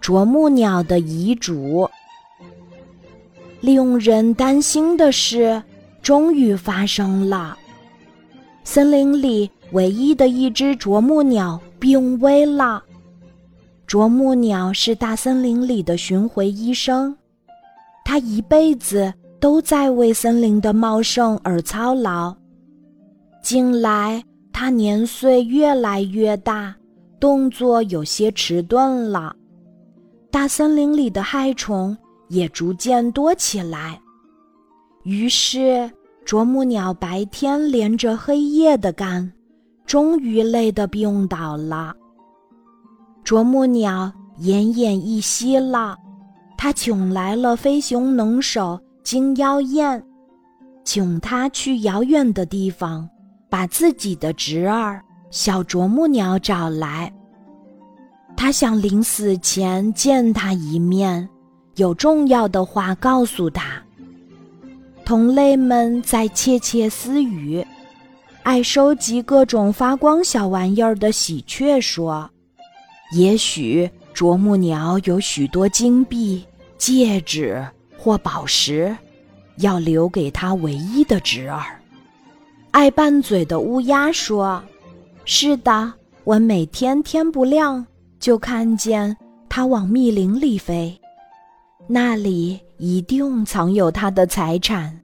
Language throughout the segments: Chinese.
啄木鸟的遗嘱。令人担心的事终于发生了，森林里唯一的一只啄木鸟病危了。啄木鸟是大森林里的巡回医生，它一辈子都在为森林的茂盛而操劳。近来，它年岁越来越大，动作有些迟钝了。大森林里的害虫也逐渐多起来，于是啄木鸟白天连着黑夜的干，终于累得病倒了。啄木鸟奄奄一息了，他请来了飞熊能手金腰燕，请他去遥远的地方，把自己的侄儿小啄木鸟找来。他想临死前见他一面，有重要的话告诉他。同类们在窃窃私语，爱收集各种发光小玩意儿的喜鹊说：“也许啄木鸟有许多金币、戒指或宝石，要留给他唯一的侄儿。”爱拌嘴的乌鸦说：“是的，我每天天不亮。”就看见它往密林里飞，那里一定藏有他的财产。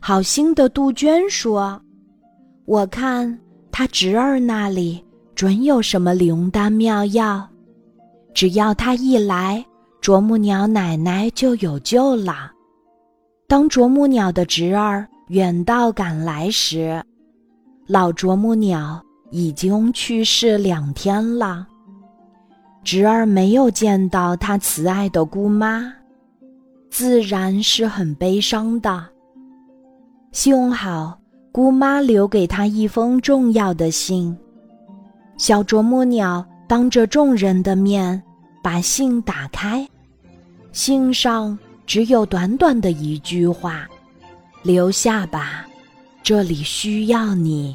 好心的杜鹃说：“我看他侄儿那里准有什么灵丹妙药，只要他一来，啄木鸟奶奶就有救了。”当啄木鸟的侄儿远道赶来时，老啄木鸟已经去世两天了。侄儿没有见到他慈爱的姑妈，自然是很悲伤的。幸好姑妈留给他一封重要的信。小啄木鸟当着众人的面把信打开，信上只有短短的一句话：“留下吧，这里需要你。”